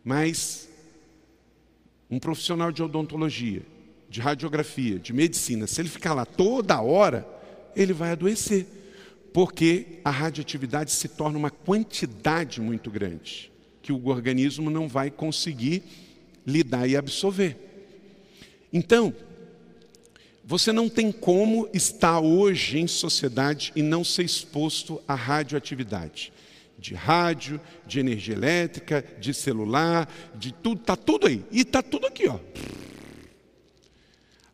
Mas um profissional de odontologia, de radiografia, de medicina, se ele ficar lá toda hora, ele vai adoecer, porque a radioatividade se torna uma quantidade muito grande, que o organismo não vai conseguir lidar e absorver. Então, você não tem como estar hoje em sociedade e não ser exposto à radioatividade. De rádio, de energia elétrica, de celular, de tudo, está tudo aí. E está tudo aqui, ó.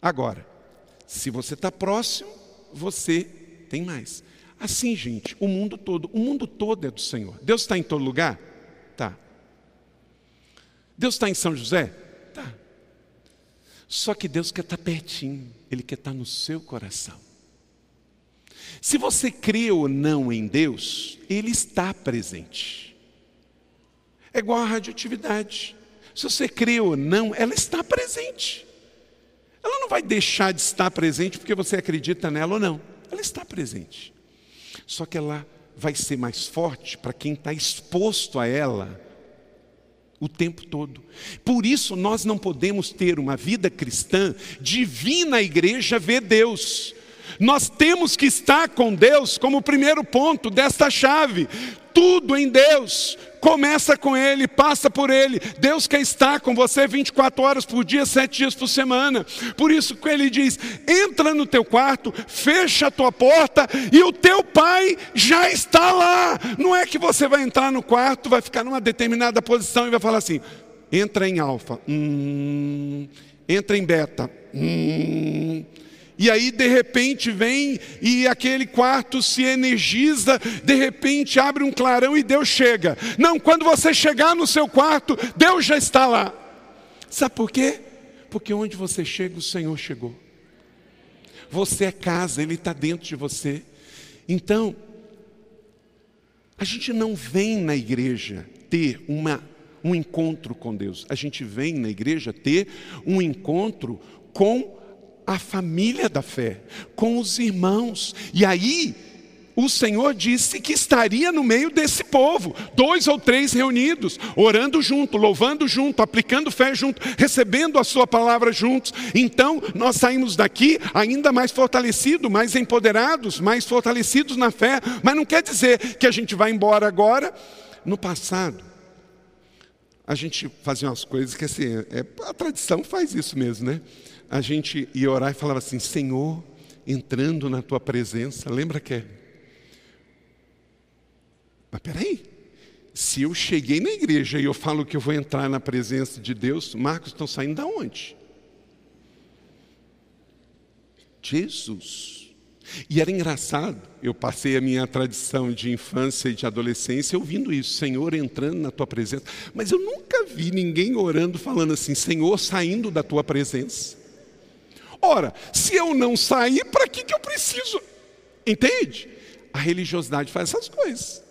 Agora, se você está próximo, você tem mais. Assim, gente, o mundo todo, o mundo todo é do Senhor. Deus está em todo lugar? Tá. Deus está em São José? Só que Deus quer estar pertinho, Ele quer estar no seu coração. Se você crê ou não em Deus, Ele está presente. É igual a radioatividade. Se você crê ou não, ela está presente. Ela não vai deixar de estar presente porque você acredita nela ou não. Ela está presente. Só que ela vai ser mais forte para quem está exposto a ela o tempo todo. Por isso nós não podemos ter uma vida cristã de vir na igreja ver Deus. Nós temos que estar com Deus como primeiro ponto desta chave. Tudo em Deus começa com Ele, passa por Ele. Deus quer estar com você 24 horas por dia, 7 dias por semana. Por isso que Ele diz: entra no teu quarto, fecha a tua porta e o teu Pai já está lá. Não é que você vai entrar no quarto, vai ficar numa determinada posição e vai falar assim: entra em alfa, hum, entra em beta, hum, e aí, de repente, vem e aquele quarto se energiza, de repente abre um clarão e Deus chega. Não, quando você chegar no seu quarto, Deus já está lá. Sabe por quê? Porque onde você chega, o Senhor chegou. Você é casa, Ele está dentro de você. Então, a gente não vem na igreja ter uma, um encontro com Deus, a gente vem na igreja ter um encontro com a família da fé, com os irmãos. E aí, o Senhor disse que estaria no meio desse povo, dois ou três reunidos, orando junto, louvando junto, aplicando fé junto, recebendo a Sua palavra juntos. Então, nós saímos daqui ainda mais fortalecidos, mais empoderados, mais fortalecidos na fé, mas não quer dizer que a gente vai embora agora. No passado, a gente fazia umas coisas que assim, é, a tradição faz isso mesmo, né? A gente ia orar e falava assim: Senhor, entrando na tua presença, lembra que é? Mas peraí, se eu cheguei na igreja e eu falo que eu vou entrar na presença de Deus, Marcos estão saindo da onde? Jesus. E era engraçado, eu passei a minha tradição de infância e de adolescência ouvindo isso, Senhor entrando na tua presença, mas eu nunca vi ninguém orando falando assim, Senhor saindo da tua presença. Ora, se eu não sair, para que, que eu preciso? Entende? A religiosidade faz essas coisas.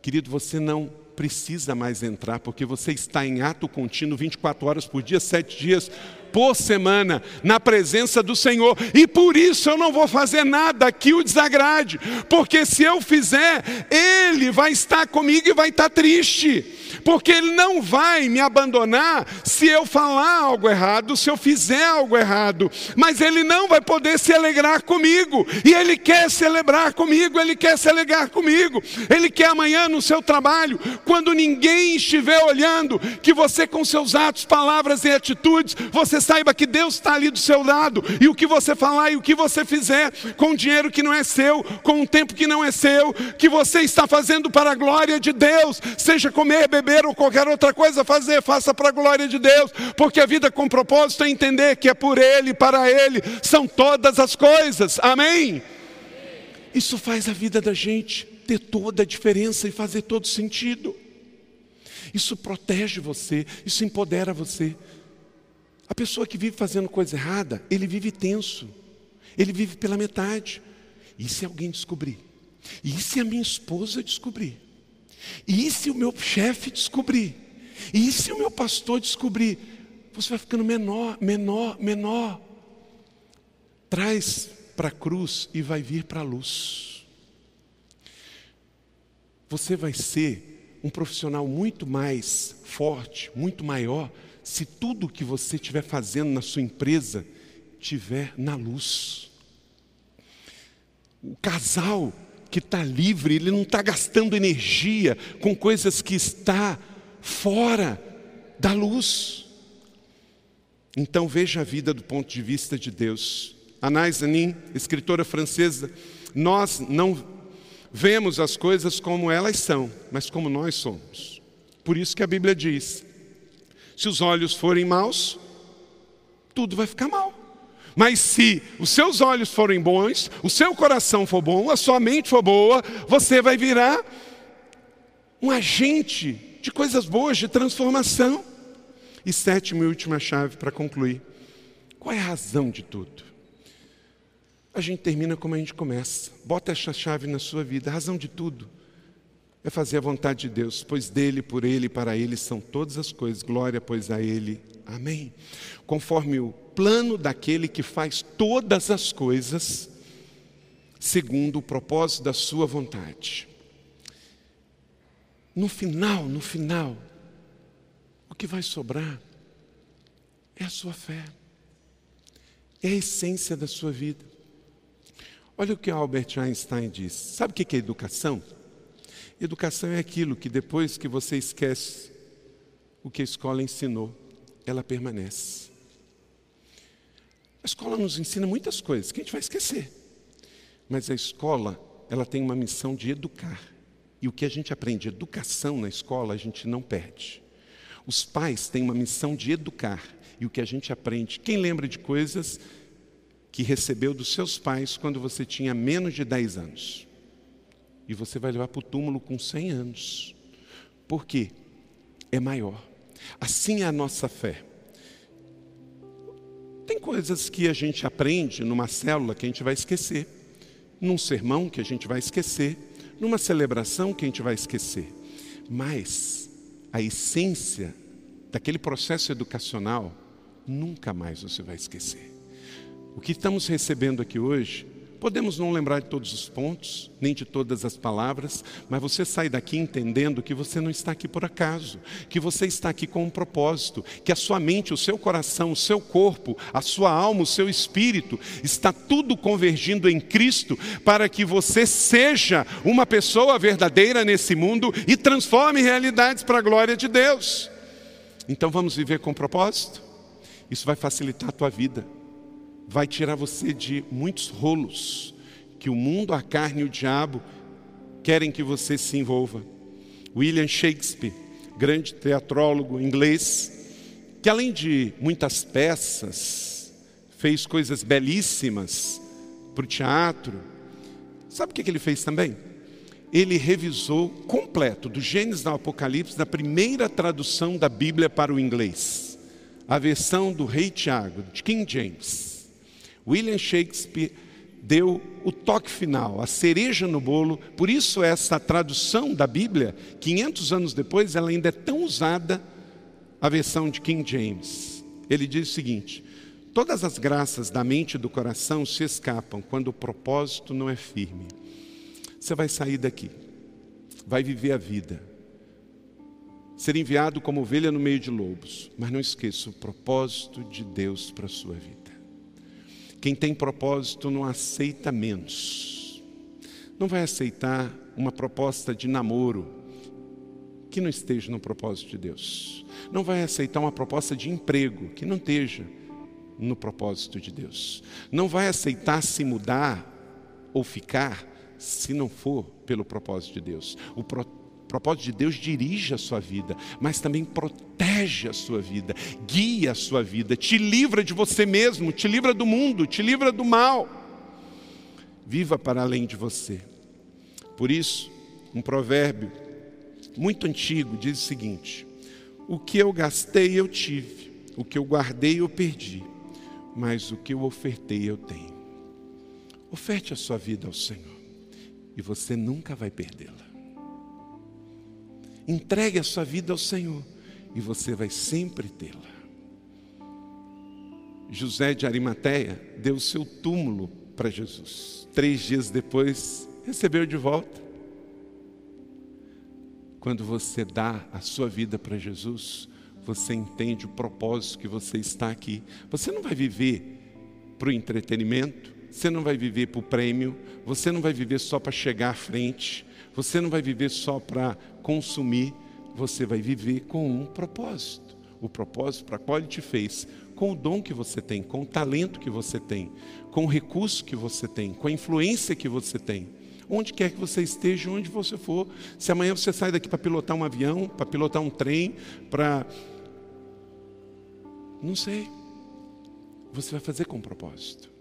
Querido, você não precisa mais entrar, porque você está em ato contínuo 24 horas por dia, sete dias por semana na presença do Senhor, e por isso eu não vou fazer nada que o desagrade, porque se eu fizer, Ele vai estar comigo e vai estar triste, porque Ele não vai me abandonar se eu falar algo errado, se eu fizer algo errado, mas Ele não vai poder se alegrar comigo, e Ele quer celebrar comigo, Ele quer se alegrar comigo, Ele quer amanhã no seu trabalho, quando ninguém estiver olhando, que você com seus atos, palavras e atitudes, você saiba que Deus está ali do seu lado, e o que você falar e o que você fizer com dinheiro que não é seu, com um tempo que não é seu, que você está fazendo para a glória de Deus, seja comer, beber ou qualquer outra coisa fazer, faça para a glória de Deus, porque a vida com propósito é entender que é por Ele, para Ele, são todas as coisas, amém? Isso faz a vida da gente ter toda a diferença e fazer todo sentido. Isso protege você, isso empodera você. A pessoa que vive fazendo coisa errada, ele vive tenso. Ele vive pela metade. E se alguém descobrir? E se a minha esposa descobrir? E se o meu chefe descobrir? E se o meu pastor descobrir? Você vai ficando menor, menor, menor. Traz para a cruz e vai vir para a luz. Você vai ser um profissional muito mais forte, muito maior, se tudo que você estiver fazendo na sua empresa estiver na luz. O casal que está livre, ele não está gastando energia com coisas que está fora da luz. Então veja a vida do ponto de vista de Deus. Anais Anin, escritora francesa, nós não vemos as coisas como elas são, mas como nós somos. Por isso que a Bíblia diz: se os olhos forem maus, tudo vai ficar mal. Mas se os seus olhos forem bons, o seu coração for bom, a sua mente for boa, você vai virar um agente de coisas boas, de transformação. E sétima e última chave para concluir: qual é a razão de tudo? A gente termina como a gente começa. Bota essa chave na sua vida. A razão de tudo é fazer a vontade de Deus, pois dele, por ele e para ele são todas as coisas. Glória, pois a ele. Amém. Conforme o plano daquele que faz todas as coisas segundo o propósito da sua vontade. No final, no final, o que vai sobrar é a sua fé. É a essência da sua vida. Olha o que Albert Einstein diz. Sabe o que é educação? Educação é aquilo que depois que você esquece o que a escola ensinou, ela permanece. A escola nos ensina muitas coisas que a gente vai esquecer. Mas a escola, ela tem uma missão de educar. E o que a gente aprende, educação na escola, a gente não perde. Os pais têm uma missão de educar. E o que a gente aprende, quem lembra de coisas que recebeu dos seus pais quando você tinha menos de 10 anos? E você vai levar para o túmulo com 100 anos. Por quê? É maior. Assim é a nossa fé. Tem coisas que a gente aprende numa célula que a gente vai esquecer, num sermão que a gente vai esquecer, numa celebração que a gente vai esquecer. Mas a essência daquele processo educacional nunca mais você vai esquecer. O que estamos recebendo aqui hoje Podemos não lembrar de todos os pontos, nem de todas as palavras, mas você sai daqui entendendo que você não está aqui por acaso, que você está aqui com um propósito, que a sua mente, o seu coração, o seu corpo, a sua alma, o seu espírito, está tudo convergindo em Cristo para que você seja uma pessoa verdadeira nesse mundo e transforme realidades para a glória de Deus. Então vamos viver com propósito? Isso vai facilitar a tua vida vai tirar você de muitos rolos que o mundo, a carne e o diabo querem que você se envolva. William Shakespeare, grande teatrólogo inglês, que além de muitas peças, fez coisas belíssimas para o teatro. Sabe o que ele fez também? Ele revisou completo, do Gênesis ao Apocalipse, da primeira tradução da Bíblia para o inglês, a versão do Rei Tiago, de King James. William Shakespeare deu o toque final, a cereja no bolo. Por isso essa tradução da Bíblia, 500 anos depois, ela ainda é tão usada a versão de King James. Ele diz o seguinte: Todas as graças da mente e do coração se escapam quando o propósito não é firme. Você vai sair daqui, vai viver a vida, ser enviado como ovelha no meio de lobos, mas não esqueça o propósito de Deus para a sua vida. Quem tem propósito não aceita menos. Não vai aceitar uma proposta de namoro que não esteja no propósito de Deus. Não vai aceitar uma proposta de emprego que não esteja no propósito de Deus. Não vai aceitar se mudar ou ficar se não for pelo propósito de Deus. O propósito propósito de Deus dirige a sua vida, mas também protege a sua vida, guia a sua vida, te livra de você mesmo, te livra do mundo, te livra do mal. Viva para além de você. Por isso, um provérbio muito antigo diz o seguinte: O que eu gastei eu tive, o que eu guardei eu perdi, mas o que eu ofertei eu tenho. Oferte a sua vida ao Senhor e você nunca vai perdê-la. Entregue a sua vida ao Senhor e você vai sempre tê-la. José de Arimateia deu seu túmulo para Jesus. Três dias depois, recebeu de volta. Quando você dá a sua vida para Jesus, você entende o propósito que você está aqui. Você não vai viver para o entretenimento, você não vai viver para o prêmio, você não vai viver só para chegar à frente, você não vai viver só para consumir, você vai viver com um propósito. O propósito para qual Ele te fez, com o dom que você tem, com o talento que você tem, com o recurso que você tem, com a influência que você tem. Onde quer que você esteja, onde você for. Se amanhã você sai daqui para pilotar um avião, para pilotar um trem, para. Não sei. Você vai fazer com propósito.